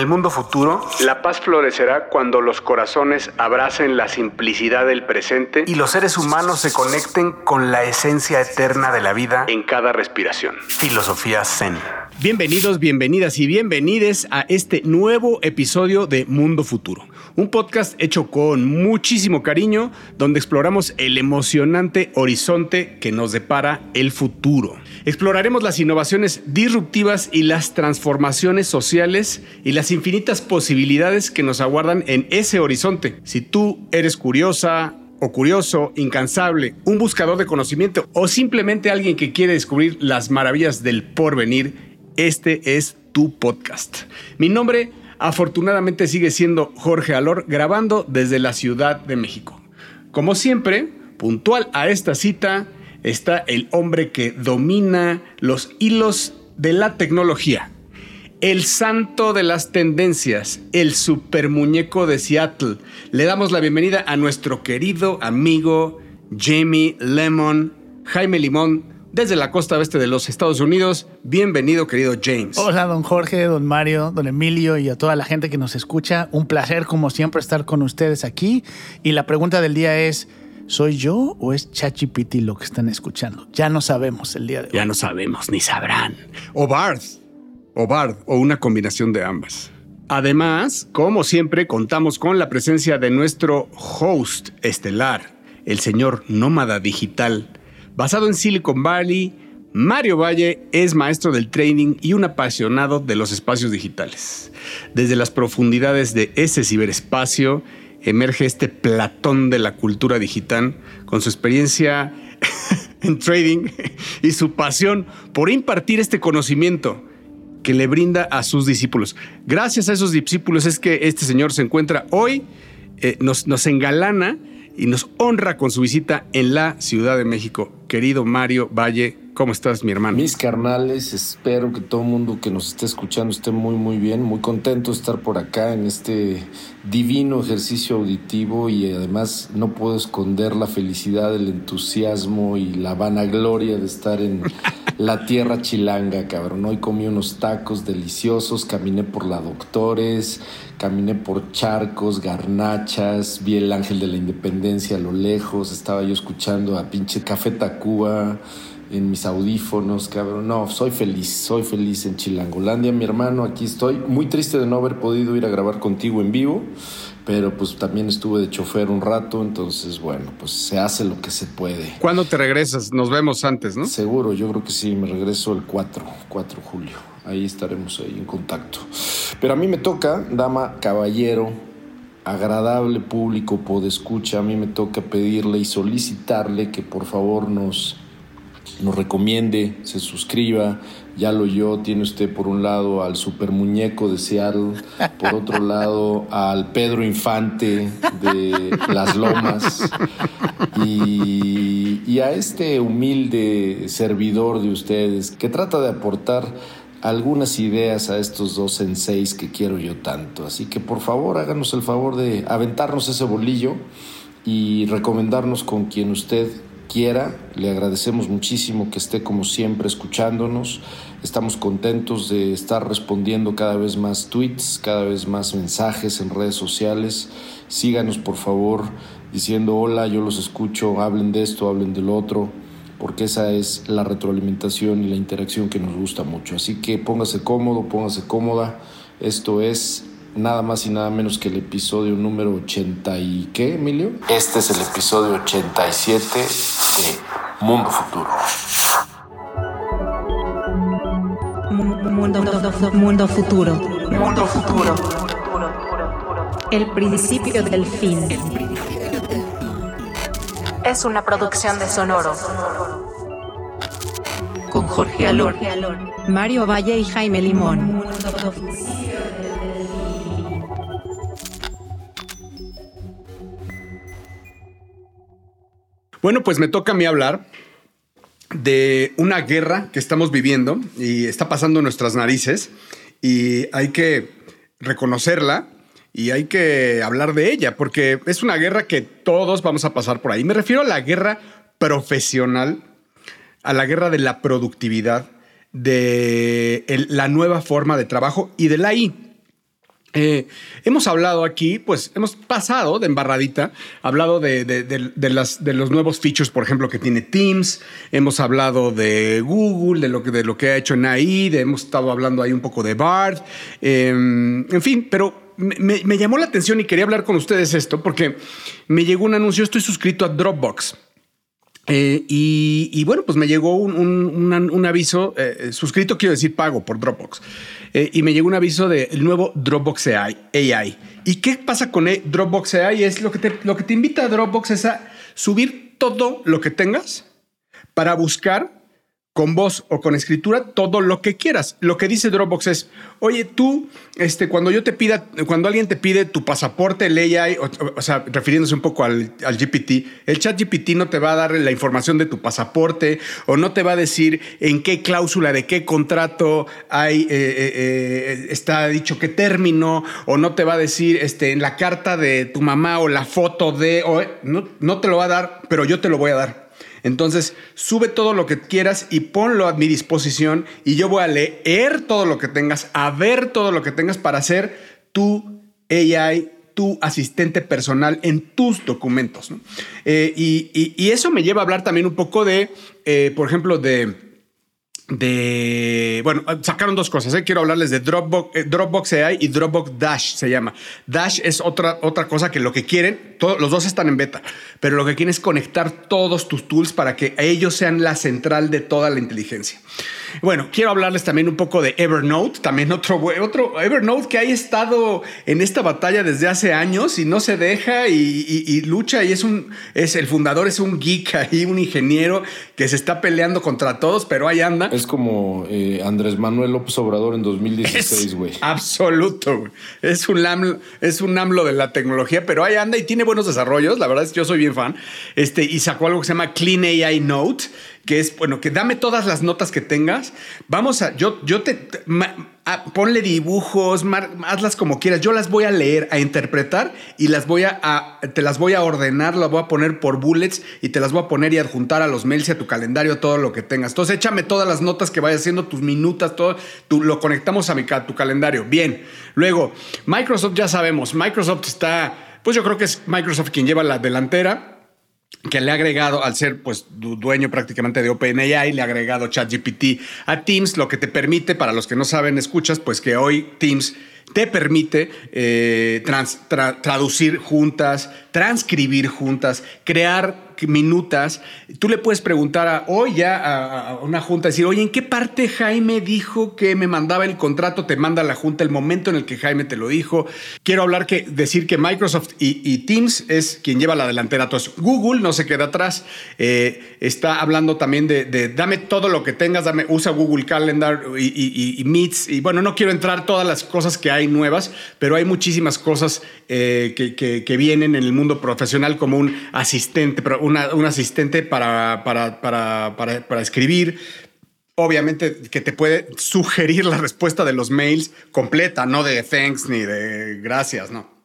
el mundo futuro, la paz florecerá cuando los corazones abracen la simplicidad del presente y los seres humanos se conecten con la esencia eterna de la vida en cada respiración. Filosofía Zen. Bienvenidos, bienvenidas y bienvenides a este nuevo episodio de Mundo Futuro, un podcast hecho con muchísimo cariño donde exploramos el emocionante horizonte que nos depara el futuro. Exploraremos las innovaciones disruptivas y las transformaciones sociales y las infinitas posibilidades que nos aguardan en ese horizonte. Si tú eres curiosa, o curioso, incansable, un buscador de conocimiento o simplemente alguien que quiere descubrir las maravillas del porvenir, este es tu podcast. Mi nombre afortunadamente sigue siendo Jorge Alor, grabando desde la Ciudad de México. Como siempre, puntual a esta cita, está el hombre que domina los hilos de la tecnología. El santo de las tendencias, el super muñeco de Seattle. Le damos la bienvenida a nuestro querido amigo Jamie Lemon, Jaime Limón, desde la costa oeste de los Estados Unidos. Bienvenido, querido James. Hola, don Jorge, don Mario, don Emilio y a toda la gente que nos escucha. Un placer, como siempre, estar con ustedes aquí. Y la pregunta del día es. ¿Soy yo o es Chachipiti lo que están escuchando? Ya no sabemos el día de hoy. Ya no sabemos, ni sabrán. O Bard. O Bard, o una combinación de ambas. Además, como siempre, contamos con la presencia de nuestro host estelar, el señor nómada digital, Basado en Silicon Valley, Mario Valle es maestro del training y un apasionado de los espacios digitales. Desde las profundidades de ese ciberespacio emerge este platón de la cultura digital con su experiencia en trading y su pasión por impartir este conocimiento que le brinda a sus discípulos. Gracias a esos discípulos es que este señor se encuentra hoy, eh, nos, nos engalana y nos honra con su visita en la Ciudad de México. Querido Mario Valle, ¿cómo estás, mi hermano? Mis carnales, espero que todo el mundo que nos esté escuchando esté muy, muy bien. Muy contento de estar por acá en este divino ejercicio auditivo y además no puedo esconder la felicidad, el entusiasmo y la vanagloria de estar en la tierra chilanga, cabrón. Hoy comí unos tacos deliciosos, caminé por la Doctores, caminé por charcos, garnachas, vi el ángel de la independencia a lo lejos, estaba yo escuchando a pinche Café Tacuba en mis audífonos, cabrón. No, soy feliz, soy feliz en Chilangolandia, mi hermano, aquí estoy. Muy triste de no haber podido ir a grabar contigo en vivo, pero pues también estuve de chofer un rato, entonces bueno, pues se hace lo que se puede. ¿Cuándo te regresas? Nos vemos antes, ¿no? Seguro, yo creo que sí, me regreso el 4, 4 de julio. Ahí estaremos ahí en contacto. Pero a mí me toca, dama, caballero, agradable público, escucha, a mí me toca pedirle y solicitarle que por favor nos nos recomiende, se suscriba. Ya lo yo, tiene usted por un lado al super muñeco de Seattle, por otro lado al Pedro Infante de Las Lomas y, y a este humilde servidor de ustedes que trata de aportar algunas ideas a estos dos en seis que quiero yo tanto. Así que por favor háganos el favor de aventarnos ese bolillo y recomendarnos con quien usted quiera. Le agradecemos muchísimo que esté como siempre escuchándonos. Estamos contentos de estar respondiendo cada vez más tweets, cada vez más mensajes en redes sociales. Síganos por favor diciendo hola, yo los escucho, hablen de esto, hablen del otro, porque esa es la retroalimentación y la interacción que nos gusta mucho. Así que póngase cómodo, póngase cómoda. Esto es nada más y nada menos que el episodio número 80 y qué, Emilio? Este es el episodio 87 de Mundo Futuro. Mundo, mundo futuro. Mundo futuro. El principio del fin. Es una producción de Sonoro. Con Jorge Alor, Mario Valle y Jaime Limón. Bueno, pues me toca a mí hablar de una guerra que estamos viviendo y está pasando en nuestras narices y hay que reconocerla y hay que hablar de ella porque es una guerra que todos vamos a pasar por ahí. Me refiero a la guerra profesional, a la guerra de la productividad, de la nueva forma de trabajo y de la I. Eh, hemos hablado aquí, pues hemos pasado de embarradita, hablado de, de, los nuevos features, por ejemplo, que tiene Teams, hemos hablado de Google, de lo que, de lo que ha hecho en AI, hemos estado hablando ahí un poco de Bard, em, en fin, pero me, llamó la atención y quería hablar con ustedes esto porque me llegó un anuncio, estoy suscrito a Dropbox. Eh, y, bueno, pues me llegó un, un, aviso, eh, suscrito quiero decir pago por Dropbox, eh, y me llegó un aviso del nuevo Dropbox AI, AI. ¿Y qué pasa con Dropbox AI? Es lo que, te, lo que te invita a Dropbox es a subir todo lo que tengas para buscar con voz o con escritura todo lo que quieras. Lo que dice Dropbox es, oye, tú, este, cuando yo te pida, cuando alguien te pide tu pasaporte, ley AI, o, sea, refiriéndose un poco al, GPT, el chat GPT no te va a dar la información de tu pasaporte o no te va a decir en qué cláusula de qué contrato hay, eh, eh, eh, está dicho qué término, o no te va a decir este, en la carta de tu mamá o la foto de, o, no, no te lo va a dar, pero yo te lo voy a dar. Entonces, sube todo lo que quieras y ponlo a mi disposición y yo voy a leer todo lo que tengas, a ver todo lo que tengas para hacer tu AI, tu asistente personal en tus documentos. Eh, y, eso me lleva a hablar también un poco de, eh, por ejemplo, de de, bueno, sacaron dos cosas. ¿eh? Quiero hablarles de Dropbox, eh, Dropbox AI y Dropbox Dash se llama. Dash es otra, otra cosa que lo que quieren, todos, los dos están en beta, pero lo que quieren es conectar todos tus tools para que ellos sean la central de toda la inteligencia. Bueno, quiero hablarles también un poco de Evernote, también otro, otro Evernote que ha estado en esta batalla desde hace años y no se deja y, lucha y es un, es el fundador, es un geek ahí, un ingeniero que se está peleando contra todos, pero ahí anda. Como eh, Andrés Manuel López Obrador en 2016, güey. Absoluto, Es un, AMLO, es un AMLO de la tecnología, pero ahí anda y tiene buenos desarrollos. La verdad es que yo soy bien fan. Este, y sacó algo que se llama Clean AI Note que es, bueno, que dame todas las notas que tengas. Vamos a, yo, yo te, ponle dibujos, hazlas como quieras. Yo las voy a leer, a interpretar y las voy a, te las voy a ordenar, las voy a poner por bullets y te las voy a poner y adjuntar a los mails a tu calendario, todo lo que tengas. Entonces, échame todas las notas que vayas haciendo, tus minutas, todo, lo conectamos a, mi, a tu calendario. Bien. Luego, Microsoft ya sabemos, Microsoft está, pues yo creo que es Microsoft quien lleva la delantera que le ha agregado, al ser pues dueño prácticamente de OpenAI, le ha agregado ChatGPT a Teams, lo que te permite, para los que no saben, escuchas, pues que hoy Teams te permite eh, traducir juntas, transcribir juntas, crear minutas, tú le puedes preguntar a, hoy ya a, una junta, decir, oye, ¿en qué parte Jaime dijo que me mandaba el contrato? Te manda la junta el momento en el que Jaime te lo dijo. Quiero hablar que, decir que Microsoft y, Teams es quien lleva la delantera. Entonces, Google no se queda atrás. Eh, está hablando también de, dame todo lo que tengas, dame, usa Google Calendar y, Meets. Y bueno, no quiero entrar todas las cosas que hay nuevas, pero hay muchísimas cosas eh, que, vienen en el mundo profesional como un asistente, un un asistente para, para, para, para, escribir, obviamente que te puede sugerir la respuesta de los mails completa, no de thanks ni de gracias, ¿no?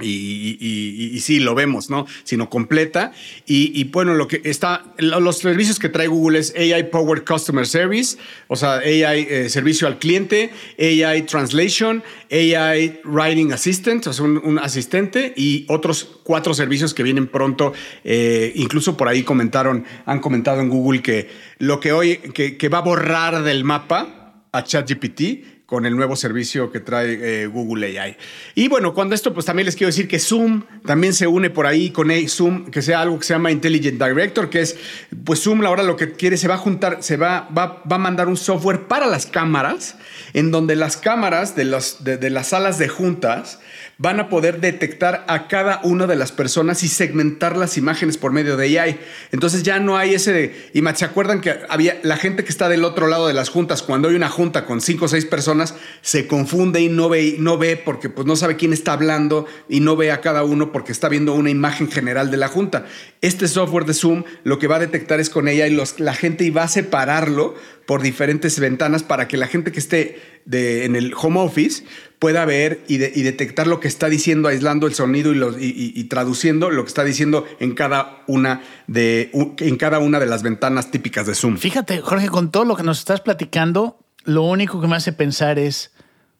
Y, sí, lo vemos, ¿no? Sino completa. Y, bueno, lo que está, los servicios que trae Google es AI Powered Customer Service, o sea, AI eh, servicio al cliente, AI Translation, AI Writing Assistant, o sea, un, asistente y otros cuatro servicios que vienen pronto. Eh, incluso por ahí comentaron, han comentado en Google que lo que hoy, que, que va a borrar del mapa a ChatGPT con el nuevo servicio que trae eh, Google AI. Y bueno, cuando esto, pues también les quiero decir que Zoom también se une por ahí con Zoom, que sea algo que se llama Intelligent Director, que es, pues Zoom ahora lo que quiere, se va a juntar, se va, va, va a mandar un software para las cámaras, en donde las cámaras de, los, de las salas de juntas van a poder detectar a cada una de las personas y segmentar las imágenes por medio de AI. Entonces ya no hay ese de, y se acuerdan que había la gente que está del otro lado de las juntas, cuando hay una junta con cinco o seis personas, se confunde y no ve, no ve porque pues no sabe quién está hablando y no ve a cada uno porque está viendo una imagen general de la junta. Este software de Zoom lo que va a detectar es con AI los, la gente y va a separarlo por diferentes ventanas para que la gente que esté en el home office pueda ver y, detectar lo que está diciendo, aislando el sonido y, traduciendo lo que está diciendo en cada, una de, en cada una de las ventanas típicas de Zoom. Fíjate, Jorge, con todo lo que nos estás platicando, lo único que me hace pensar es,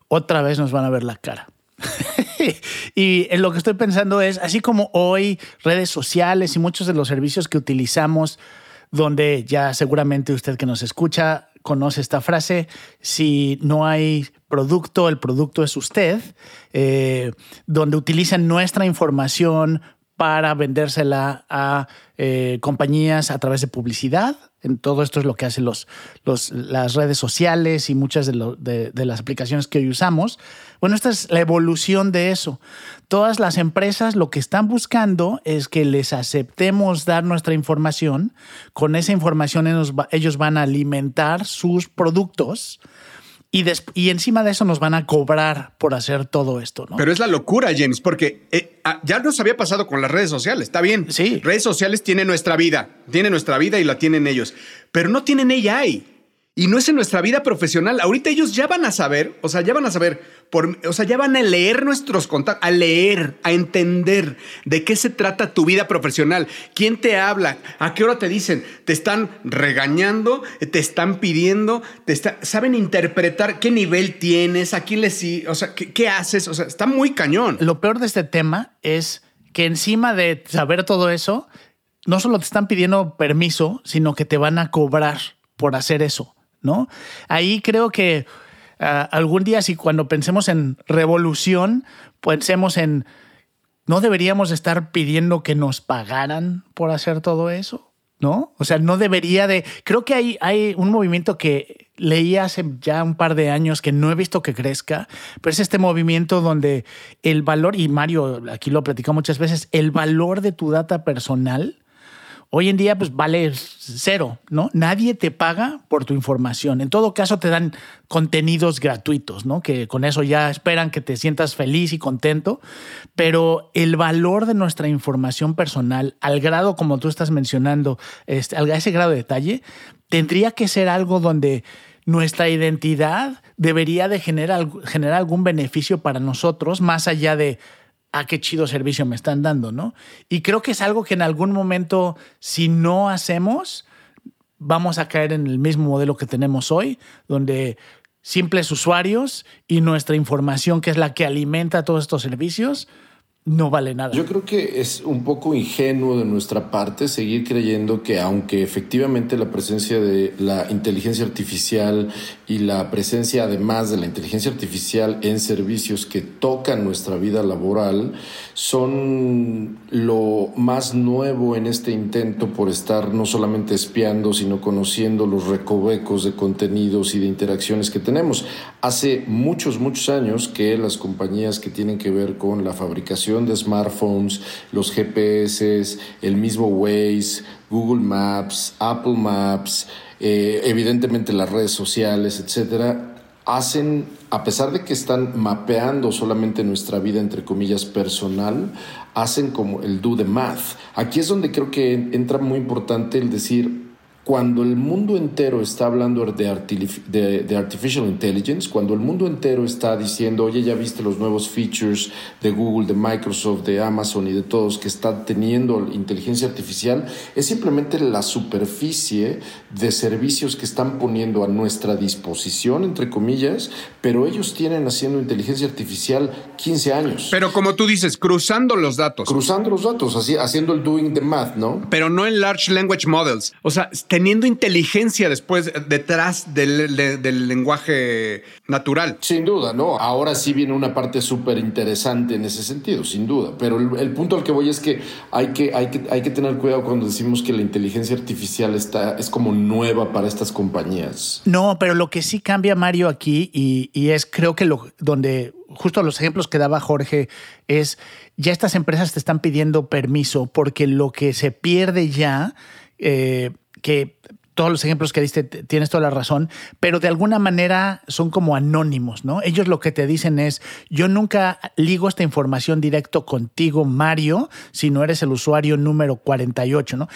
otra vez nos van a ver la cara. y en lo que estoy pensando es, así como hoy redes sociales y muchos de los servicios que utilizamos, donde ya seguramente usted que nos escucha conoce esta frase, si no hay producto, el producto es usted, eh, donde utilizan nuestra información para vendérsela a eh, compañías a través de publicidad. En todo esto es lo que hacen los, las redes sociales y muchas de, de, las aplicaciones que hoy usamos. Bueno, esta es la evolución de eso. Todas las empresas lo que están buscando es que les aceptemos dar nuestra información. Con esa información ellos van a alimentar sus productos y, y, encima de eso nos van a cobrar por hacer todo esto, ¿no? Pero es la locura, James, porque eh, ah, ya nos había pasado con las redes sociales, está bien. Sí. Redes sociales tienen nuestra vida, tienen nuestra vida y la tienen ellos, pero no tienen AI. Y no es en nuestra vida profesional. Ahorita ellos ya van a saber, o sea, ya van a saber, por, o sea, ya van a leer nuestros contactos, a leer, a entender de qué se trata tu vida profesional. ¿Quién te habla? ¿A qué hora te dicen? ¿Te están regañando? ¿Te están pidiendo? ¿Te ¿Saben interpretar qué nivel tienes? ¿A quién les... O sea, ¿qué, ¿qué haces? O sea, está muy cañón. Lo peor de este tema es que encima de saber todo eso, no solo te están pidiendo permiso, sino que te van a cobrar por hacer eso. ¿no? Ahí creo que ah, algún día, si cuando pensemos en revolución, pensemos en, ¿no deberíamos estar pidiendo que nos pagaran por hacer todo eso? ¿No? O sea, no debería de... Creo que hay, hay un movimiento que leí hace ya un par de años que no he visto que crezca, pero es este movimiento donde el valor, y Mario aquí lo platicó muchas veces, el valor de tu data personal Hoy en día, pues vale cero, ¿no? Nadie te paga por tu información. En todo caso, te dan contenidos gratuitos, ¿no? Que con eso ya esperan que te sientas feliz y contento. Pero el valor de nuestra información personal, al grado como tú estás mencionando, este, a ese grado de detalle, tendría que ser algo donde nuestra identidad debería de generar, generar algún beneficio para nosotros, más allá de ah, qué chido servicio me están dando, ¿no? Y creo que es algo que en algún momento, si no hacemos, vamos a caer en el mismo modelo que tenemos hoy, donde simples usuarios y nuestra información, que es la que alimenta todos estos servicios, no vale nada. Yo creo que es un poco ingenuo de nuestra parte seguir creyendo que aunque efectivamente la presencia de la inteligencia artificial y la presencia además de la inteligencia artificial en servicios que tocan nuestra vida laboral son lo más nuevo en este intento por estar no solamente espiando, sino conociendo los recovecos de contenidos y de interacciones que tenemos. Hace muchos, muchos años que las compañías que tienen que ver con la fabricación de smartphones, los GPS, el mismo Waze, Google Maps, Apple Maps, eh, evidentemente las redes sociales, etcétera, hacen, a pesar de que están mapeando solamente nuestra vida, entre comillas, personal, hacen como el do the math. Aquí es donde creo que entra muy importante el decir, cuando el mundo entero está hablando de, artificial intelligence, cuando el mundo entero está diciendo, oye, ya viste los nuevos features de Google, de Microsoft, de Amazon y de todos que están teniendo inteligencia artificial, es simplemente la superficie de servicios que están poniendo a nuestra disposición, entre comillas, pero ellos tienen haciendo inteligencia artificial 15 años. Pero como tú dices, cruzando los datos. Cruzando los datos, así, haciendo el doing the math, ¿no? Pero no en large language models. O sea, teniendo inteligencia después detrás del, del lenguaje natural. Sin duda, ¿no? Ahora sí viene una parte súper interesante en ese sentido, sin duda. Pero el, punto al que voy es que hay que, hay que hay que tener cuidado cuando decimos que la inteligencia artificial está, es como nueva para estas compañías. No, pero lo que sí cambia, Mario, aquí, y, y es creo que lo donde justo los ejemplos que daba Jorge es ya estas empresas te están pidiendo permiso porque lo que se pierde ya eh, que todos los ejemplos que diste tienes toda la razón, pero de alguna manera son como anónimos, ¿no? Ellos lo que te dicen es, yo nunca ligo esta información directo contigo, Mario, si no eres el usuario número 48, ¿no?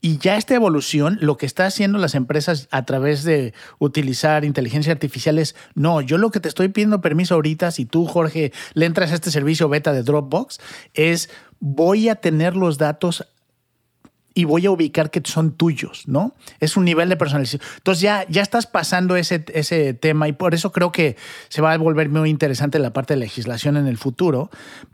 Y ya esta evolución, lo que está haciendo las empresas a través de utilizar inteligencia artificial es, no, yo lo que te estoy pidiendo permiso ahorita, si tú, Jorge, le entras a este servicio beta de Dropbox, es voy a tener los datos y voy a ubicar que son tuyos, ¿no? Es un nivel de personalización. Entonces ya, ya estás pasando ese, ese tema y por eso creo que se va a volver muy interesante la parte de legislación en el futuro,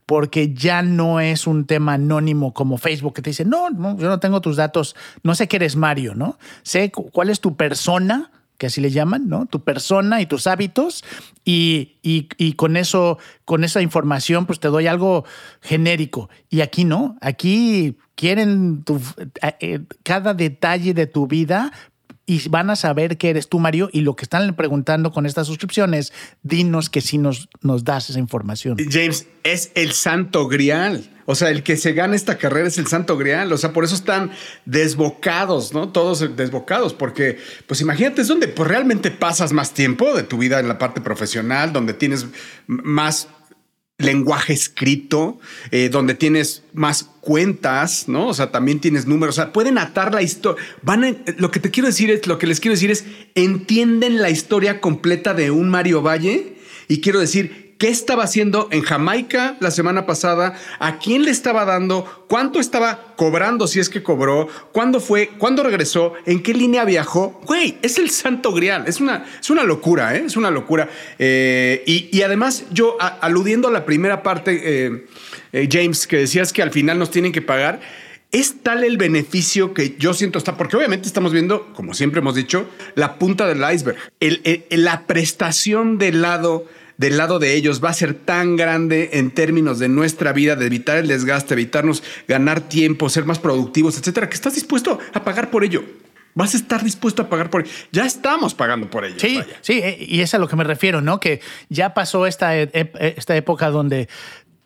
porque ya no es un tema anónimo como Facebook que te dice, no, no yo no tengo tus datos, no sé que eres Mario, ¿no? Sé cuál es tu persona que así le llaman, ¿no? Tu persona y tus hábitos y, y, con eso, con esa información, pues te doy algo genérico. Y aquí no, aquí quieren tu, eh, eh, cada detalle de tu vida y van a saber que eres tú, Mario, y lo que están preguntando con estas suscripciones, dinos que sí nos, nos das esa información. James, es el santo grial. O sea, el que se gana esta carrera es el santo grial. O sea, por eso están desbocados, ¿no? Todos desbocados, porque, pues imagínate, es donde pues, realmente pasas más tiempo de tu vida en la parte profesional, donde tienes más lenguaje escrito, eh, donde tienes más cuentas, ¿no? O sea, también tienes números, o sea, pueden atar la historia. Van lo que te quiero decir es, lo que les quiero decir es, entienden la historia completa de un Mario Valle y quiero decir, qué estaba haciendo en Jamaica la semana pasada, a quién le estaba dando, cuánto estaba cobrando, si es que cobró, cuándo fue, cuándo regresó, en qué línea viajó. Güey, es el santo grial. Es una, es una locura, ¿eh? es una locura. Eh, y, además, yo aludiendo a la primera parte, eh, James, que decías que al final nos tienen que pagar. Es tal el beneficio que yo siento está, porque obviamente estamos viendo, como siempre hemos dicho, la punta del iceberg. la prestación del lado del lado de ellos va a ser tan grande en términos de nuestra vida, de evitar el desgaste, evitarnos ganar tiempo, ser más productivos, etcétera, que estás dispuesto a pagar por ello. Vas a estar dispuesto a pagar por ello. Ya estamos pagando por ello. Sí, sí, eh, y es a lo que me refiero, ¿no? Que ya pasó esta, e, e, esta época donde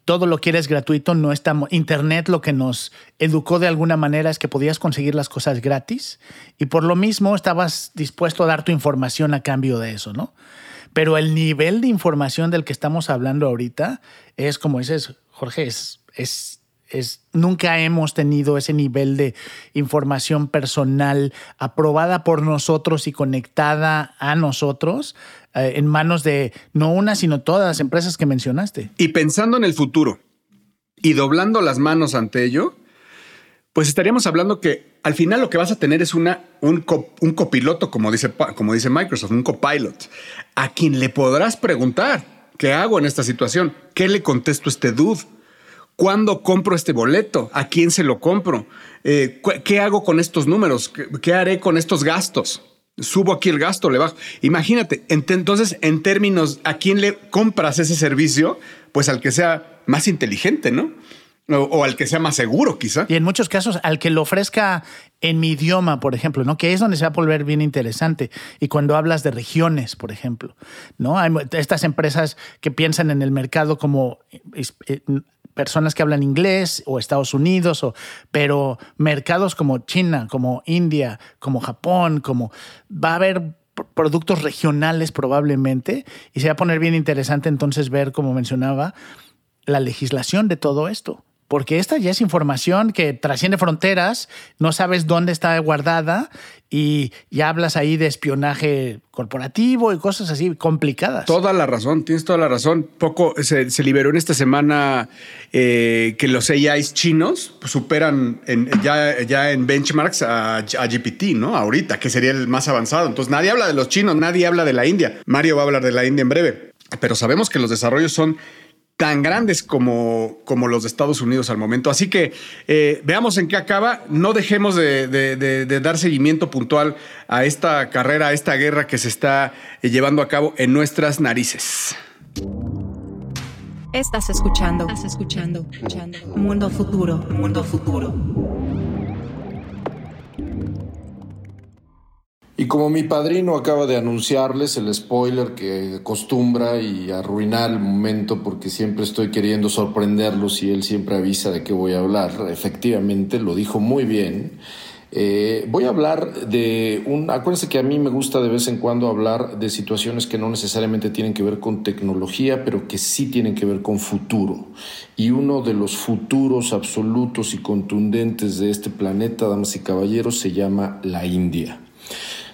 todo lo quieres gratuito, no estamos. Internet lo que nos educó de alguna manera es que podías conseguir las cosas gratis y por lo mismo estabas dispuesto a dar tu información a cambio de eso, ¿no? Pero el nivel de información del que estamos hablando ahorita es, como dices, Jorge, es, es, es, nunca hemos tenido ese nivel de información personal aprobada por nosotros y conectada a nosotros eh, en manos de no una, sino todas las empresas que mencionaste. Y pensando en el futuro y doblando las manos ante ello, pues estaríamos hablando que al final lo que vas a tener es una, un, copiloto, como dice, como dice Microsoft, un copilot, a quien le podrás preguntar, ¿qué hago en esta situación? ¿Qué le contesto a este dude? ¿Cuándo compro este boleto? ¿A quién se lo compro? Eh, ¿Qué hago con estos números? ¿Qué, haré con estos gastos? Subo aquí el gasto, le bajo. Imagínate, entonces en términos, ¿a quién le compras ese servicio? Pues al que sea más inteligente, ¿no? O, al que sea más seguro, quizá. Y en muchos casos, al que lo ofrezca en mi idioma, por ejemplo, ¿no? Que es donde se va a volver bien interesante. Y cuando hablas de regiones, por ejemplo, ¿no? Hay estas empresas que piensan en el mercado como eh, personas que hablan inglés o Estados Unidos, o, pero mercados como China, como India, como Japón, como va a haber productos regionales probablemente y se va a poner bien interesante entonces ver, como mencionaba, la legislación de todo esto porque esta ya es información que trasciende fronteras, no sabes dónde está guardada y ya hablas ahí de espionaje corporativo y cosas así complicadas. Toda la razón, tienes toda la razón. Poco se, liberó en esta semana eh, que los AIs chinos superan ya, ya en benchmarks a, a, GPT, ¿no? Ahorita, que sería el más avanzado. Entonces nadie habla de los chinos, nadie habla de la India. Mario va a hablar de la India en breve. Pero sabemos que los desarrollos son tan grandes como, como los de Estados Unidos al momento. Así que eh, veamos en qué acaba. No dejemos de, dar seguimiento puntual a esta carrera, a esta guerra que se está eh, llevando a cabo en nuestras narices. Estás escuchando, estás escuchando, escuchando. Mundo futuro, mundo futuro. Como mi padrino acaba de anunciarles el spoiler que acostumbra y arruinar el momento porque siempre estoy queriendo sorprenderlos y él siempre avisa de qué voy a hablar, efectivamente lo dijo muy bien. Eh, voy a hablar de un... Acuérdense que a mí me gusta de vez en cuando hablar de situaciones que no necesariamente tienen que ver con tecnología, pero que sí tienen que ver con futuro. Y uno de los futuros absolutos y contundentes de este planeta, damas y caballeros, se llama la India.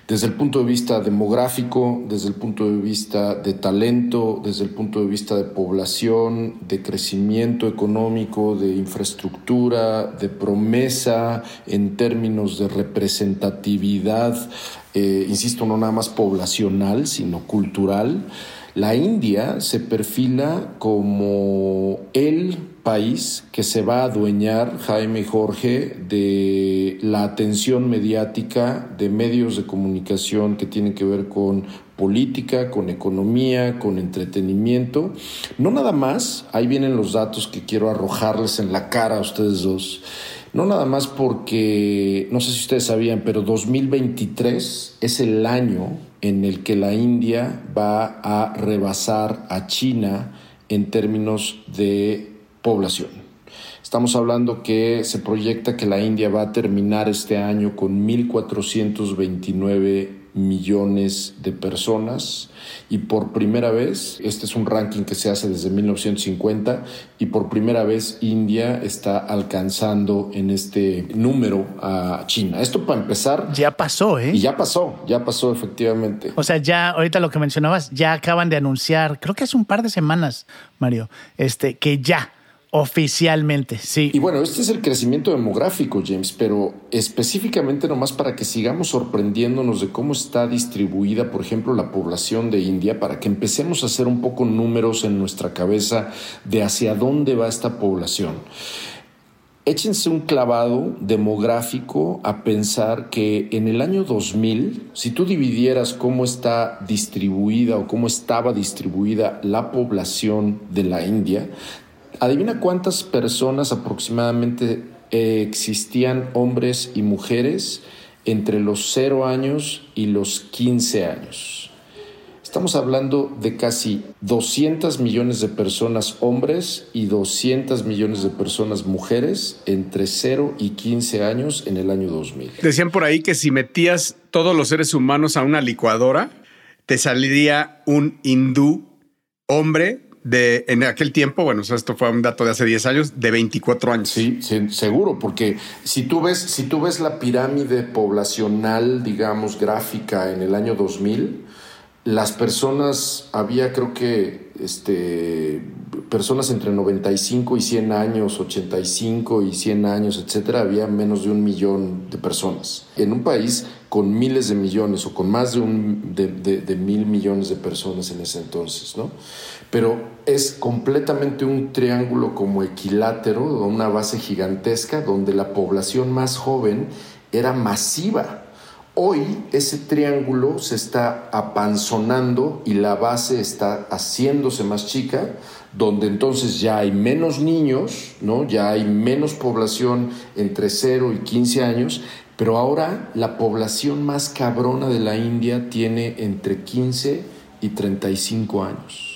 Desde el punto de vista demográfico, desde el punto de vista de talento, desde el punto de vista de población, de crecimiento económico, de infraestructura, de promesa en términos de representatividad, eh, insisto, no nada más poblacional, sino cultural. La India se perfila como el país que se va a adueñar, Jaime Jorge, de la atención mediática de medios de comunicación que tienen que ver con política, con economía, con entretenimiento. No nada más, ahí vienen los datos que quiero arrojarles en la cara a ustedes dos. No nada más porque, no sé si ustedes sabían, pero 2023 es el año en el que la India va a rebasar a China en términos de población. Estamos hablando que se proyecta que la India va a terminar este año con 1.429 millones de personas y por primera vez, este es un ranking que se hace desde 1950 y por primera vez India está alcanzando en este número a China. Esto para empezar... Ya pasó, ¿eh? Y ya pasó, ya pasó efectivamente. O sea, ya ahorita lo que mencionabas, ya acaban de anunciar, creo que hace un par de semanas, Mario, este, que ya Oficialmente, sí. Y bueno, este es el crecimiento demográfico, James, pero específicamente nomás para que sigamos sorprendiéndonos de cómo está distribuida, por ejemplo, la población de India, para que empecemos a hacer un poco números en nuestra cabeza de hacia dónde va esta población. Échense un clavado demográfico a pensar que en el año 2000, si tú dividieras cómo está distribuida o cómo estaba distribuida la población de la India, Adivina cuántas personas aproximadamente eh, existían hombres y mujeres entre los 0 años y los 15 años. Estamos hablando de casi 200 millones de personas hombres y 200 millones de personas mujeres entre 0 y 15 años en el año 2000. Decían por ahí que si metías todos los seres humanos a una licuadora, te saldría un hindú hombre de en aquel tiempo, bueno, esto fue un dato de hace 10 años, de 24 años. Sí, seguro, porque si tú ves, si tú ves la pirámide poblacional, digamos, gráfica en el año 2000, las personas, había creo que este, personas entre 95 y 100 años, 85 y 100 años, etcétera, había menos de un millón de personas. En un país con miles de millones o con más de, un, de, de mil millones de personas en ese entonces, ¿no? Pero es completamente un triángulo como equilátero, una base gigantesca, donde la población más joven era masiva Hoy ese triángulo se está apanzonando y la base está haciéndose más chica, donde entonces ya hay menos niños, ¿no? ya hay menos población entre 0 y 15 años, pero ahora la población más cabrona de la India tiene entre 15 y 35 años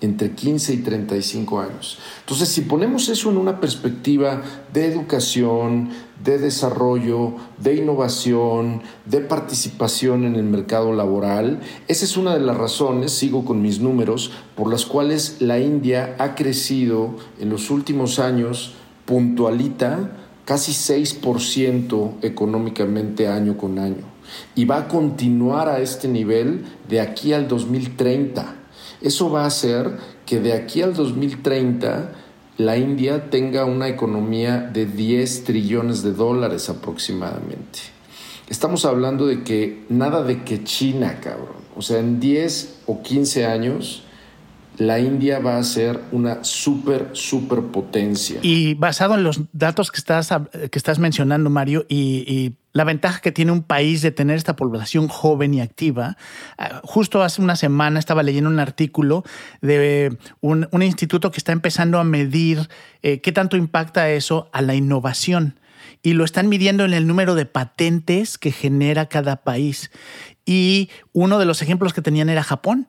entre 15 y 35 años. Entonces, si ponemos eso en una perspectiva de educación, de desarrollo, de innovación, de participación en el mercado laboral, esa es una de las razones, sigo con mis números, por las cuales la India ha crecido en los últimos años puntualita casi 6% económicamente año con año. Y va a continuar a este nivel de aquí al 2030. Eso va a hacer que de aquí al 2030 la India tenga una economía de 10 trillones de dólares aproximadamente. Estamos hablando de que nada de que China, cabrón. O sea, en 10 o 15 años la India va a ser una súper, súper potencia. Y basado en los datos que estás, que estás mencionando, Mario, y, la ventaja que tiene un país de tener esta población joven y activa, ah, justo hace una semana estaba leyendo un artículo de un, instituto que está empezando a medir eh, qué tanto impacta eso a la innovación. Y lo están midiendo en el número de patentes que genera cada país. Y uno de los ejemplos que tenían era Japón.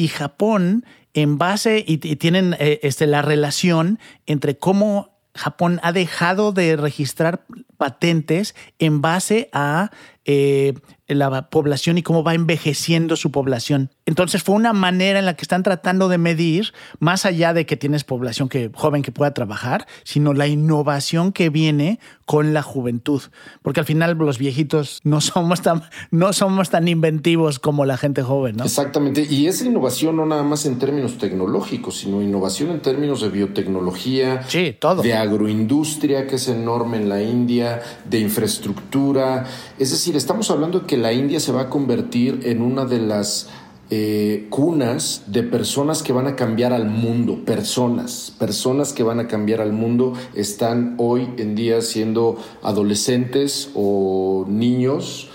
Y Japón en base y, tienen eh, este, la relación entre cómo Japón ha dejado de registrar patentes en base a eh, la población y cómo va envejeciendo su población. Entonces fue una manera en la que están tratando de medir, más allá de que tienes población que, joven que pueda trabajar, sino la innovación que viene con la juventud. Porque al final los viejitos no somos tan, no somos tan inventivos como la gente joven, ¿no? Exactamente. Y esa innovación no nada más en términos tecnológicos, sino innovación en términos de biotecnología, sí, todo. de agroindustria, que es enorme en la India, de infraestructura. Es decir, estamos hablando de que la India se va a convertir en una de las eh, cunas de personas que van a cambiar al mundo, personas, personas que van a cambiar al mundo, están hoy en día siendo adolescentes o niños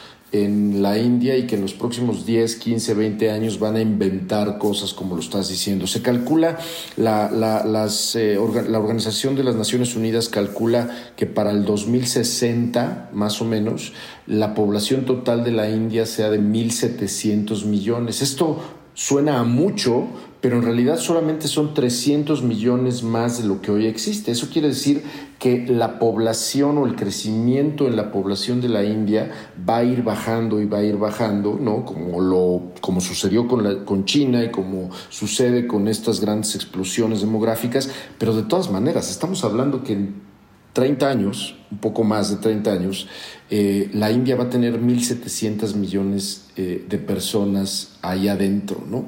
en la India y que en los próximos 10, 15, 20 años van a inventar cosas como lo estás diciendo. Se calcula, la, las, eh, la Organización de las Naciones Unidas calcula que para el 2060, más o menos, la población total de la India sea de 1.700 millones. Esto suena a mucho, pero en realidad solamente son 300 millones más de lo que hoy existe. Eso quiere decir que la población o el crecimiento en la población de la India va a ir bajando y va a ir bajando, ¿no? Como, lo, como sucedió con, con China y como sucede con estas grandes explosiones demográficas, pero de todas maneras, estamos hablando que en 30 años, un poco más de 30 años, eh, la India va a tener 1.700 millones eh, de personas ahí adentro, ¿no?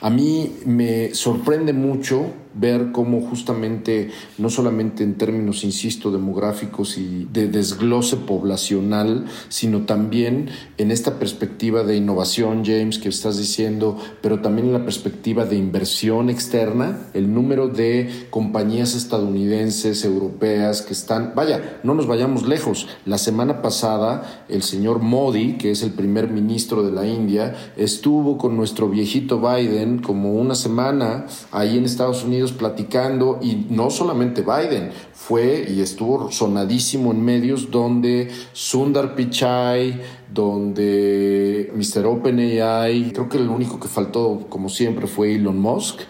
A mí me sorprende mucho ver cómo justamente, no solamente en términos, insisto, demográficos y de desglose poblacional, sino también en esta perspectiva de innovación, James, que estás diciendo, pero también en la perspectiva de inversión externa, el número de compañías estadounidenses, europeas, que están, vaya, no nos vayamos lejos, la semana pasada el señor Modi, que es el primer ministro de la India, estuvo con nuestro viejito Biden como una semana ahí en Estados Unidos platicando y no solamente Biden, fue y estuvo sonadísimo en medios donde Sundar Pichai, donde Mr. OpenAI, creo que el único que faltó como siempre fue Elon Musk,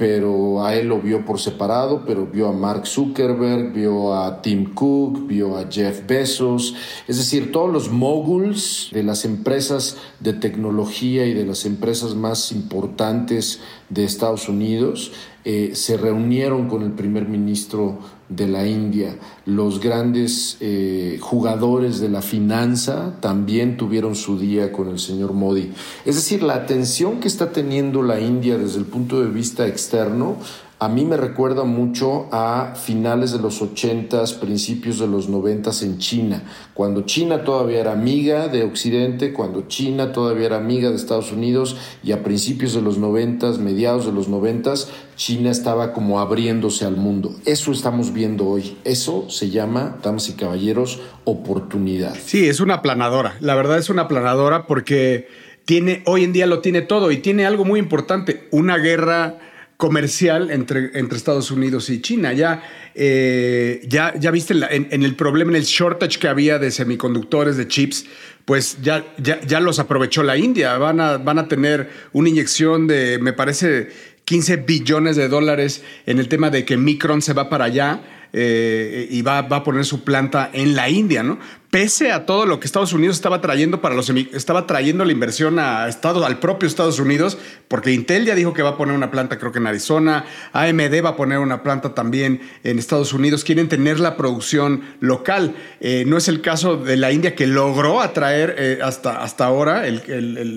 pero a él lo vio por separado, pero vio a Mark Zuckerberg, vio a Tim Cook, vio a Jeff Bezos, es decir, todos los moguls de las empresas de tecnología y de las empresas más importantes de Estados Unidos eh, se reunieron con el primer ministro de la India. Los grandes eh, jugadores de la finanza también tuvieron su día con el señor Modi. Es decir, la atención que está teniendo la India desde el punto de vista externo a mí me recuerda mucho a finales de los 80s, principios de los 90 en China, cuando China todavía era amiga de Occidente, cuando China todavía era amiga de Estados Unidos y a principios de los 90 mediados de los 90 China estaba como abriéndose al mundo. Eso estamos viendo hoy. Eso se llama, damas y caballeros, oportunidad. Sí, es una planadora. La verdad es una planadora porque tiene, hoy en día lo tiene todo y tiene algo muy importante, una guerra comercial entre, Estados Unidos y China. Ya, eh, ya, ya viste en, el problema, en el shortage que había de semiconductores, de chips, pues ya, ya, ya los aprovechó la India. Van a, van a tener una inyección de, me parece, 15 billones de dólares en el tema de que Micron se va para allá. Eh, y va, va, a poner su planta en la India, ¿no? Pese a todo lo que Estados Unidos estaba trayendo para los estaba trayendo la inversión a Estado, al propio Estados Unidos, porque Intel ya dijo que va a poner una planta, creo que en Arizona, AMD va a poner una planta también en Estados Unidos, quieren tener la producción local. Eh, no es el caso de la India que logró atraer eh, hasta, hasta ahora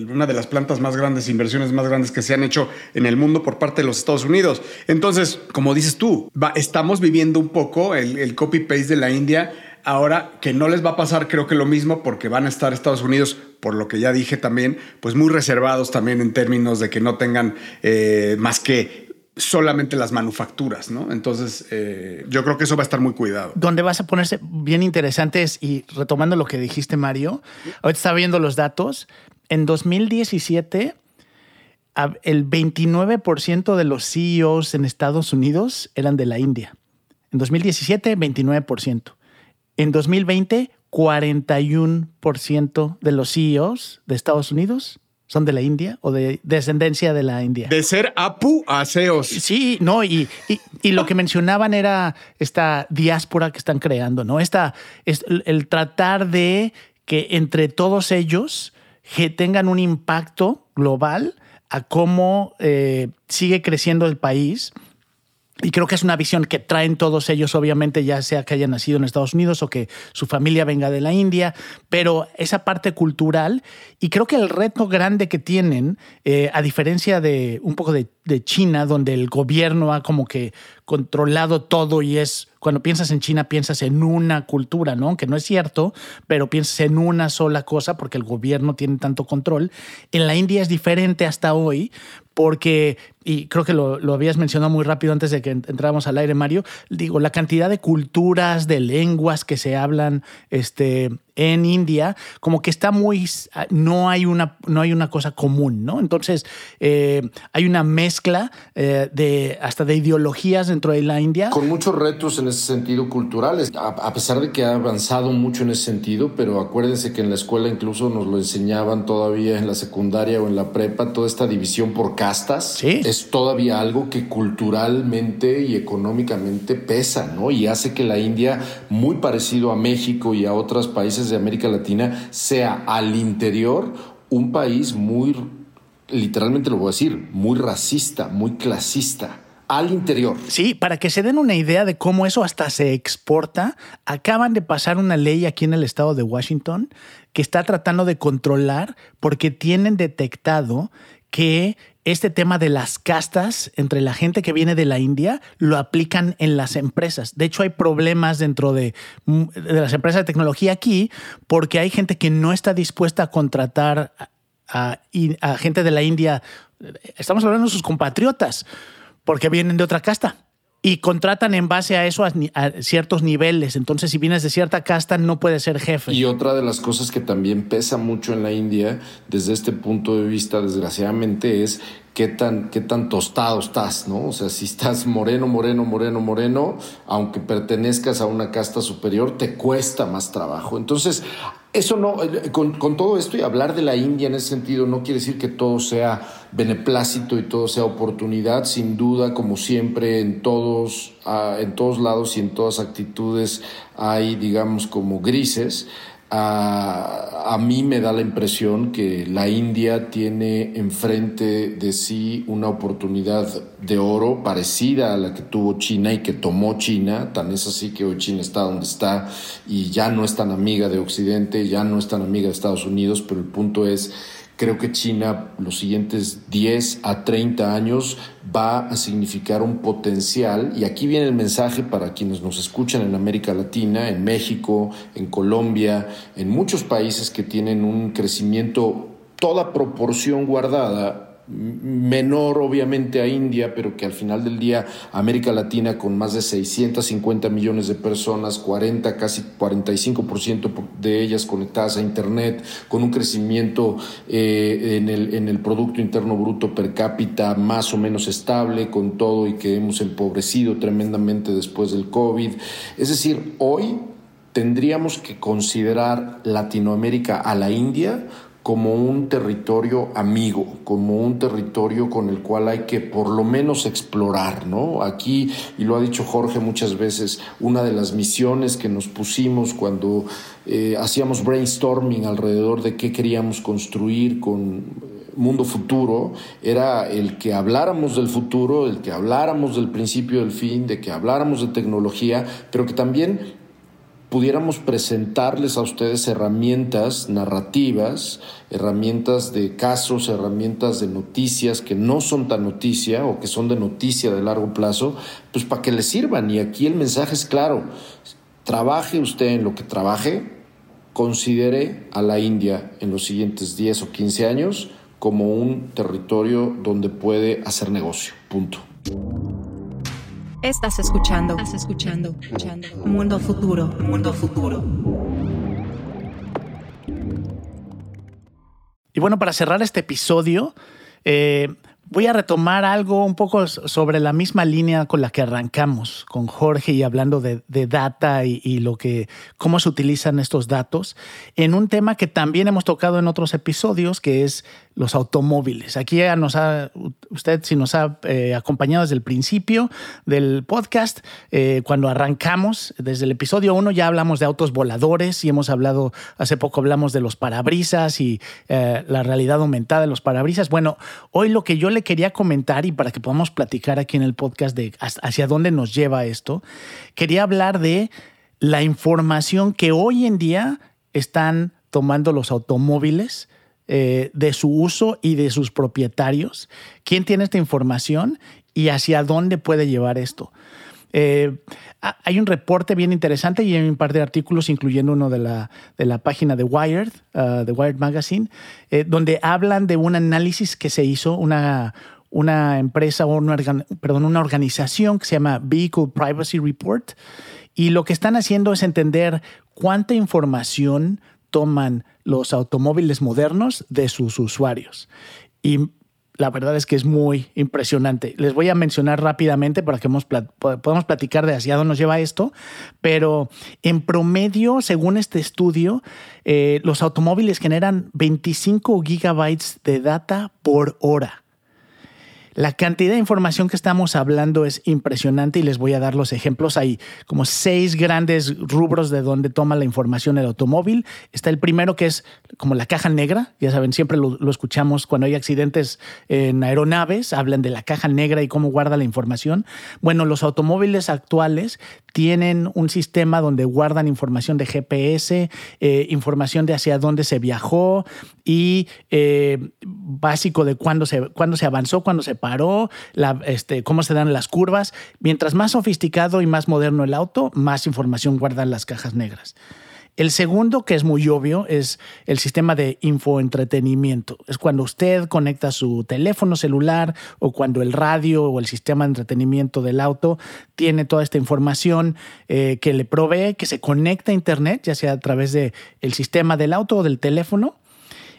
una de las plantas más grandes, inversiones más grandes que se han hecho en el mundo por parte de los Estados Unidos. Entonces, como dices tú, estamos viviendo un poco el, el copy-paste de la India Ahora que no les va a pasar, creo que lo mismo, porque van a estar Estados Unidos, por lo que ya dije también, pues muy reservados también en términos de que no tengan eh, más que solamente las manufacturas, ¿no? Entonces, eh, yo creo que eso va a estar muy cuidado. Donde vas a ponerse bien interesantes y retomando lo que dijiste, Mario, ahorita está viendo los datos. En 2017, el 29% de los CEOs en Estados Unidos eran de la India. En 2017, 29%. En 2020, 41% de los CEOs de Estados Unidos ¿Son de la India o de descendencia de la India? De ser Apu a Seos. Sí, no, y, y, y lo que mencionaban era esta diáspora que están creando, ¿no? Esta, es el, el tratar de que entre todos ellos que tengan un impacto global a cómo eh, sigue creciendo el país. Y creo que es una visión que traen todos ellos, obviamente, ya sea que hayan nacido en Estados Unidos o que su familia venga de la India, pero esa parte cultural. Y creo que el reto grande que tienen, eh, a diferencia de un poco de, de China, donde el gobierno ha como que controlado todo y es, cuando piensas en China, piensas en una cultura, ¿no? Que no es cierto, pero piensas en una sola cosa porque el gobierno tiene tanto control. En la India es diferente hasta hoy porque, y creo que lo, lo habías mencionado muy rápido antes de que entráramos al aire, Mario, digo, la cantidad de culturas, de lenguas que se hablan este, en India, como que está muy, no hay una, no hay una cosa común, ¿no? Entonces, eh, hay una mezcla eh, de, hasta de ideologías dentro de la India. Con muchos retos en ese sentido culturales, a, a, pesar de que ha avanzado mucho en ese sentido, pero acuérdense que en la escuela incluso nos lo enseñaban todavía en la secundaria o en la prepa, toda esta división por castas ¿Sí? es todavía algo que culturalmente y económicamente pesa, ¿no? Y hace que la India, muy parecido a México y a otros países de América Latina, sea al interior un país muy, literalmente lo voy a decir, muy racista, muy clasista al interior. Sí, para que se den una idea de cómo eso hasta se exporta, acaban de pasar una ley aquí en el estado de Washington que está tratando de controlar porque tienen detectado que este tema de las castas entre la gente que viene de la India lo aplican en las empresas. De hecho, hay problemas dentro de, las empresas de tecnología aquí porque hay gente que no está dispuesta a contratar a gente de la India. Estamos hablando de sus compatriotas porque vienen de otra casta y contratan en base a eso a, ciertos niveles. Entonces, si vienes de cierta casta, no puedes ser jefe. Y otra de las cosas que también pesa mucho en la India, desde este punto de vista, desgraciadamente, es qué tan, qué tan tostado estás, ¿no? O sea, si estás moreno, moreno, moreno, moreno, aunque pertenezcas a una casta superior, te cuesta más trabajo. Entonces, eso no, con, con, todo esto y hablar de la India en ese sentido no quiere decir que todo sea beneplácito y todo sea oportunidad, sin duda, como siempre, en todos, uh, en todos lados y en todas actitudes hay, digamos, como grises. Uh, a mí me da la impresión que la India tiene enfrente de sí una oportunidad de oro parecida a la que tuvo China y que tomó China. Tan es así que hoy China está donde está y ya no es tan amiga de Occidente, ya no es tan amiga de Estados Unidos, pero el punto es Creo que China los siguientes 10 a 30 años va a significar un potencial, y aquí viene el mensaje para quienes nos escuchan en América Latina, en México, en Colombia, en muchos países que tienen un crecimiento toda proporción guardada menor obviamente a India, pero que al final del día América Latina con más de 650 millones de personas, 40, casi 45% de ellas conectadas a Internet, con un crecimiento eh, en, el, en el Producto Interno Bruto per cápita más o menos estable, con todo y que hemos empobrecido tremendamente después del COVID. Es decir, hoy tendríamos que considerar Latinoamérica a la India como un territorio amigo, como un territorio con el cual hay que por lo menos explorar, ¿no? Aquí, y lo ha dicho Jorge muchas veces, una de las misiones que nos pusimos cuando eh, hacíamos brainstorming alrededor de qué queríamos construir con mundo futuro era el que habláramos del futuro, el que habláramos del principio del fin, de que habláramos de tecnología, pero que también pudiéramos presentarles a ustedes herramientas narrativas, herramientas de casos, herramientas de noticias que no son tan noticia o que son de noticia de largo plazo, pues para que les sirvan. Y aquí el mensaje es claro, trabaje usted en lo que trabaje, considere a la India en los siguientes 10 o 15 años como un territorio donde puede hacer negocio. Punto. Estás escuchando. Estás escuchando. escuchando. Mundo futuro. Mundo futuro. Y bueno, para cerrar este episodio, eh, voy a retomar algo un poco sobre la misma línea con la que arrancamos con Jorge y hablando de, de data y, y, lo que, cómo se utilizan estos datos en un tema que también hemos tocado en otros episodios, que es los automóviles. Aquí nos ha, usted si nos ha eh, acompañado desde el principio del podcast, eh, cuando arrancamos, desde el episodio 1 ya hablamos de autos voladores y hemos hablado, hace poco hablamos de los parabrisas y eh, la realidad aumentada de los parabrisas. Bueno, hoy lo que yo le quería comentar y para que podamos platicar aquí en el podcast de hacia dónde nos lleva esto, quería hablar de la información que hoy en día están tomando los automóviles eh, de su uso y de sus propietarios, quién tiene esta información y hacia dónde puede llevar esto. Eh, hay un reporte bien interesante y hay un par de artículos, incluyendo uno de la, de la página de Wired, uh, de Wired Magazine, eh, donde hablan de un análisis que se hizo, una, una empresa o una, perdón, una organización que se llama Vehicle Privacy Report. Y lo que están haciendo es entender cuánta información toman los automóviles modernos de sus usuarios. Y la verdad es que es muy impresionante. Les voy a mencionar rápidamente para que podamos platicar de hacia dónde nos lleva esto, pero en promedio, según este estudio, eh, los automóviles generan 25 gigabytes de data por hora. La cantidad de información que estamos hablando es impresionante y les voy a dar los ejemplos. Hay como seis grandes rubros de donde toma la información el automóvil. Está el primero que es como la caja negra. Ya saben, siempre lo, escuchamos cuando hay accidentes en aeronaves, hablan de la caja negra y cómo guarda la información. Bueno, los automóviles actuales tienen un sistema donde guardan información de GPS, eh, información de hacia dónde se viajó y eh, básico de cuándo se, cuándo se avanzó, cuándo se paró, este, cómo se dan las curvas. Mientras más sofisticado y más moderno el auto, más información guardan las cajas negras. El segundo, que es muy obvio, es el sistema de infoentretenimiento. Es cuando usted conecta su teléfono celular o cuando el radio o el sistema de entretenimiento del auto tiene toda esta información eh, que le provee, que se conecta a Internet, ya sea a través del el sistema del auto o del teléfono.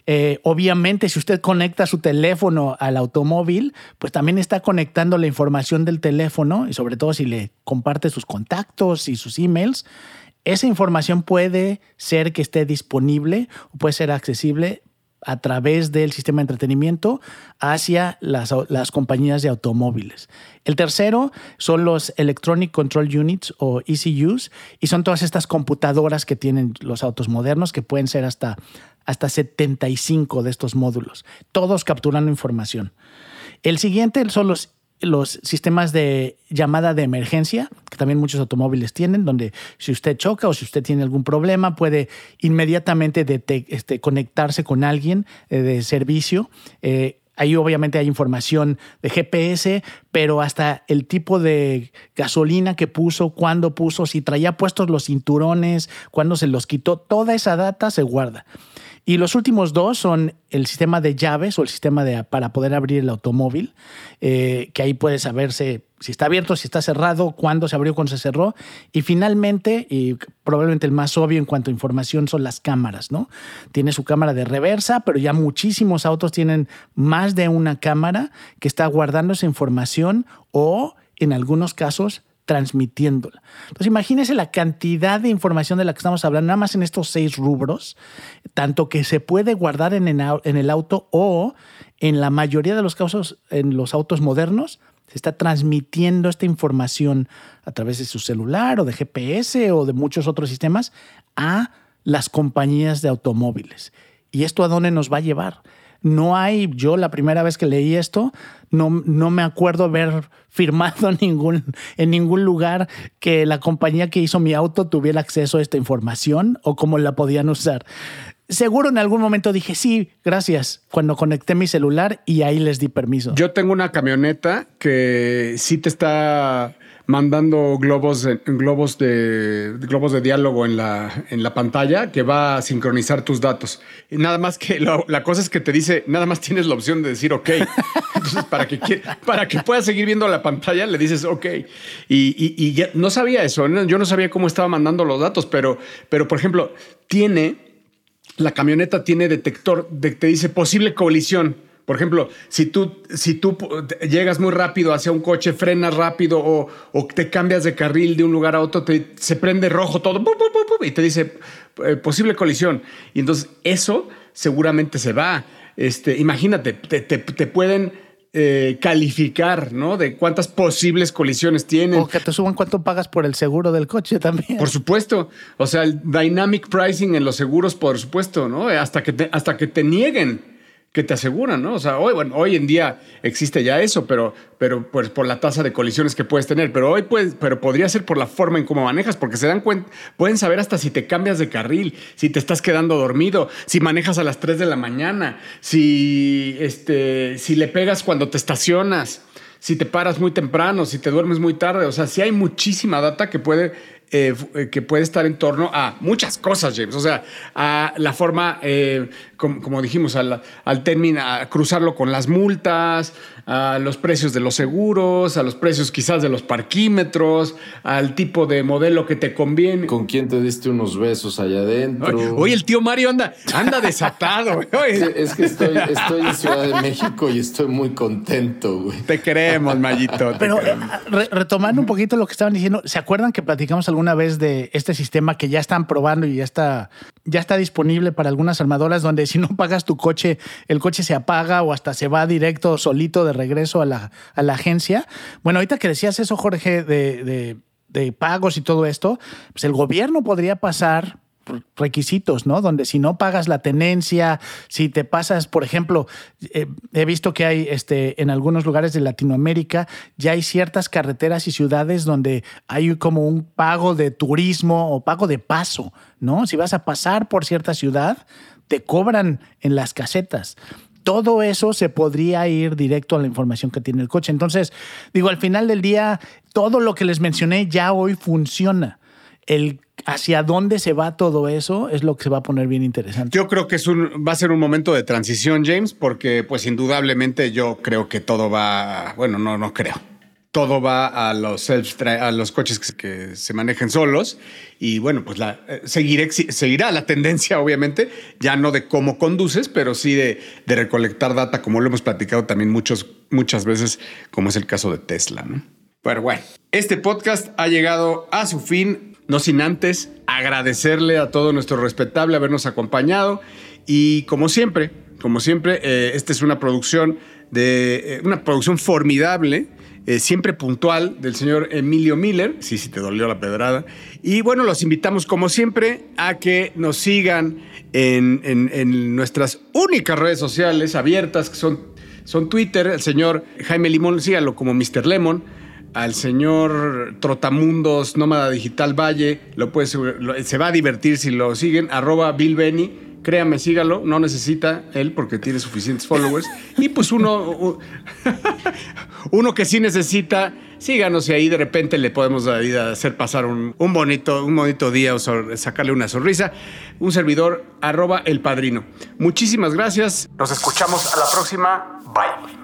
Eh, obviamente, si usted conecta su teléfono al automóvil, pues también está conectando la información del teléfono y sobre todo si le comparte sus contactos y sus emails esa información puede ser que esté disponible o puede ser accesible a través del sistema de entretenimiento hacia las, compañías de automóviles. El tercero son los Electronic Control Units o ECUs y son todas estas computadoras que tienen los autos modernos que pueden ser hasta, hasta 75 de estos módulos, todos capturando información. El siguiente son los los sistemas de llamada de emergencia, que también muchos automóviles tienen, donde si usted choca o si usted tiene algún problema, puede inmediatamente este, conectarse con alguien eh, de servicio. Eh, ahí obviamente hay información de GPS, pero hasta el tipo de gasolina que puso, cuándo puso, si traía puestos los cinturones, cuándo se los quitó, toda esa data se guarda. Y los últimos dos son el sistema de llaves o el sistema de, para poder abrir el automóvil, eh, que ahí puede saberse si está abierto, si está cerrado, cuándo se abrió, cuándo se cerró. Y finalmente, y probablemente el más obvio en cuanto a información son las cámaras, ¿no? Tiene su cámara de reversa, pero ya muchísimos autos tienen más de una cámara que está guardando esa información o, en algunos casos, transmitiéndola. Entonces, imagínese la cantidad de información de la que estamos hablando, nada más en estos seis rubros, tanto que se puede guardar en el auto o, en la mayoría de los casos, en los autos modernos, se está transmitiendo esta información a través de su celular o de GPS o de muchos otros sistemas a las compañías de automóviles. ¿Y esto a dónde nos va a llevar? No hay, yo la primera vez que leí esto, no, no me acuerdo haber firmado ningún, en ningún lugar que la compañía que hizo mi auto tuviera acceso a esta información o cómo la podían usar. Seguro en algún momento dije sí, gracias, cuando conecté mi celular y ahí les di permiso. Yo tengo una camioneta que sí te está mandando globos, globos, de, globos de diálogo en la, en la pantalla que va a sincronizar tus datos. Y nada más que la cosa es que te dice, nada más tienes la opción de decir ok. Entonces, para que, para que puedas seguir viendo la pantalla, le dices ok. Y, y, ya, no sabía eso, yo no sabía cómo estaba mandando los datos, pero, pero por ejemplo, tiene, la camioneta tiene detector de te dice posible colisión. Por ejemplo, si tú, si tú llegas muy rápido hacia un coche, frenas rápido o, te cambias de carril de un lugar a otro, te, se prende rojo todo y te dice eh, posible colisión. Y entonces eso seguramente se va. Este, imagínate, te, te- te pueden eh, calificar, ¿no? De cuántas posibles colisiones tienen. O que te suban cuánto pagas por el seguro del coche también. Por supuesto. O sea, el dynamic pricing en los seguros, por supuesto, ¿no? Hasta que te, hasta que te nieguen que te aseguran, ¿no? O sea, hoy, bueno, hoy en día existe ya eso, pero, pero pues por la tasa de colisiones que puedes tener. Pero hoy puedes, pero podría ser por la forma en cómo manejas, porque se dan cuenta, pueden saber hasta si te cambias de carril, si te estás quedando dormido, si manejas a las 3 de la mañana, si, este, si le pegas cuando te estacionas, si te paras muy temprano, si te duermes muy tarde. O sea, sí hay muchísima data que puede eh, eh, que puede estar en torno a muchas cosas, James. O sea, a la forma, eh, com- como, dijimos, al, al término, cruzarlo con las multas, a los precios de los seguros, a los precios quizás de los parquímetros, al tipo de modelo que te conviene. ¿Con quién te diste unos besos allá adentro? Oye, el tío Mario anda, anda desatado. güey. Es que- es que estoy, estoy en Ciudad de México y estoy muy contento, güey. te queremos, Mayito. te Pero eh, queremos. re- retomando un poquito lo que estaban diciendo, ¿se acuerdan que platicamos alguna vez de este sistema que ya están probando y ya está, ya está disponible para algunas armadoras donde si no pagas tu coche, el coche se apaga o hasta se va directo solito de regreso a la, a la agencia? Bueno, ahorita que decías eso, Jorge, de, de- de pagos y todo esto, pues el gobierno podría pasar requisitos, ¿no? Donde si no pagas la tenencia, si te pasas, por ejemplo, eh, he visto que hay este, en algunos lugares de Latinoamérica, ya hay ciertas carreteras y ciudades donde hay como un pago de turismo o pago de paso, ¿no? Si vas a pasar por cierta ciudad, te cobran en las casetas. Todo eso se podría ir directo a la información que tiene el coche. Entonces, digo, al final del día, todo lo que les mencioné ya hoy funciona. El hacia dónde se va todo eso es lo que se va a poner bien interesante. Yo creo que es va a ser un momento de transición, James, porque pues indudablemente yo creo que todo va, bueno, no, no creo. Todo va a los self a los coches que, se- que se manejen solos y bueno, pues la, eh, seguiré- seguirá la tendencia, obviamente, ya no de cómo conduces, pero sí de, de recolectar data, como lo hemos platicado también muchos, muchas veces, como es el caso de Tesla. ¿no? Pero bueno, este podcast ha llegado a su fin, no sin antes agradecerle a todo nuestro respetable habernos acompañado y como siempre, como siempre, eh, esta es una producción de eh, una producción formidable, eh, siempre puntual del señor Emilio Miller. Sí, sí te dolió la pedrada. Y bueno, los invitamos como siempre a que nos sigan en, nuestras únicas redes sociales abiertas, que son, son Twitter, el señor Jaime Limón, síganlo como Mr. Lemon al señor Trotamundos Nómada Digital Valle, lo puede, lo- se va a divertir si lo siguen, arroba Bill Benny, créame, sígalo, no necesita él porque tiene suficientes followers. Y pues uno, uno que sí necesita, síganos y ahí de repente le podemos hacer pasar un, un bonito, un bonito día o sacarle una sonrisa. Un servidor, arroba El Padrino. Muchísimas gracias. Nos escuchamos a la próxima. Bye.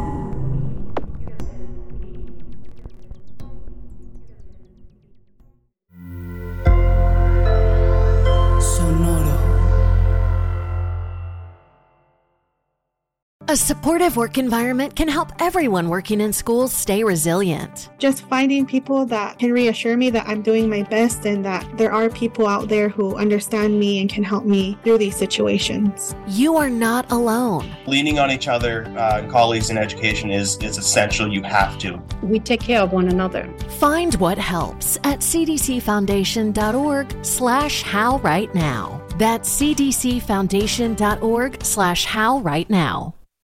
A supportive work environment can help everyone working in schools stay resilient. just finding people that can reassure me that I'm doing my best and that there are people out there who understand me and can help me through these situations. You are not alone. leaning on each other, uh, colleagues in education is is essential. You have to. we take care of one another. Find what helps at cdcfoundation.org slash how right now. That's cdcfoundation.org slash how right now.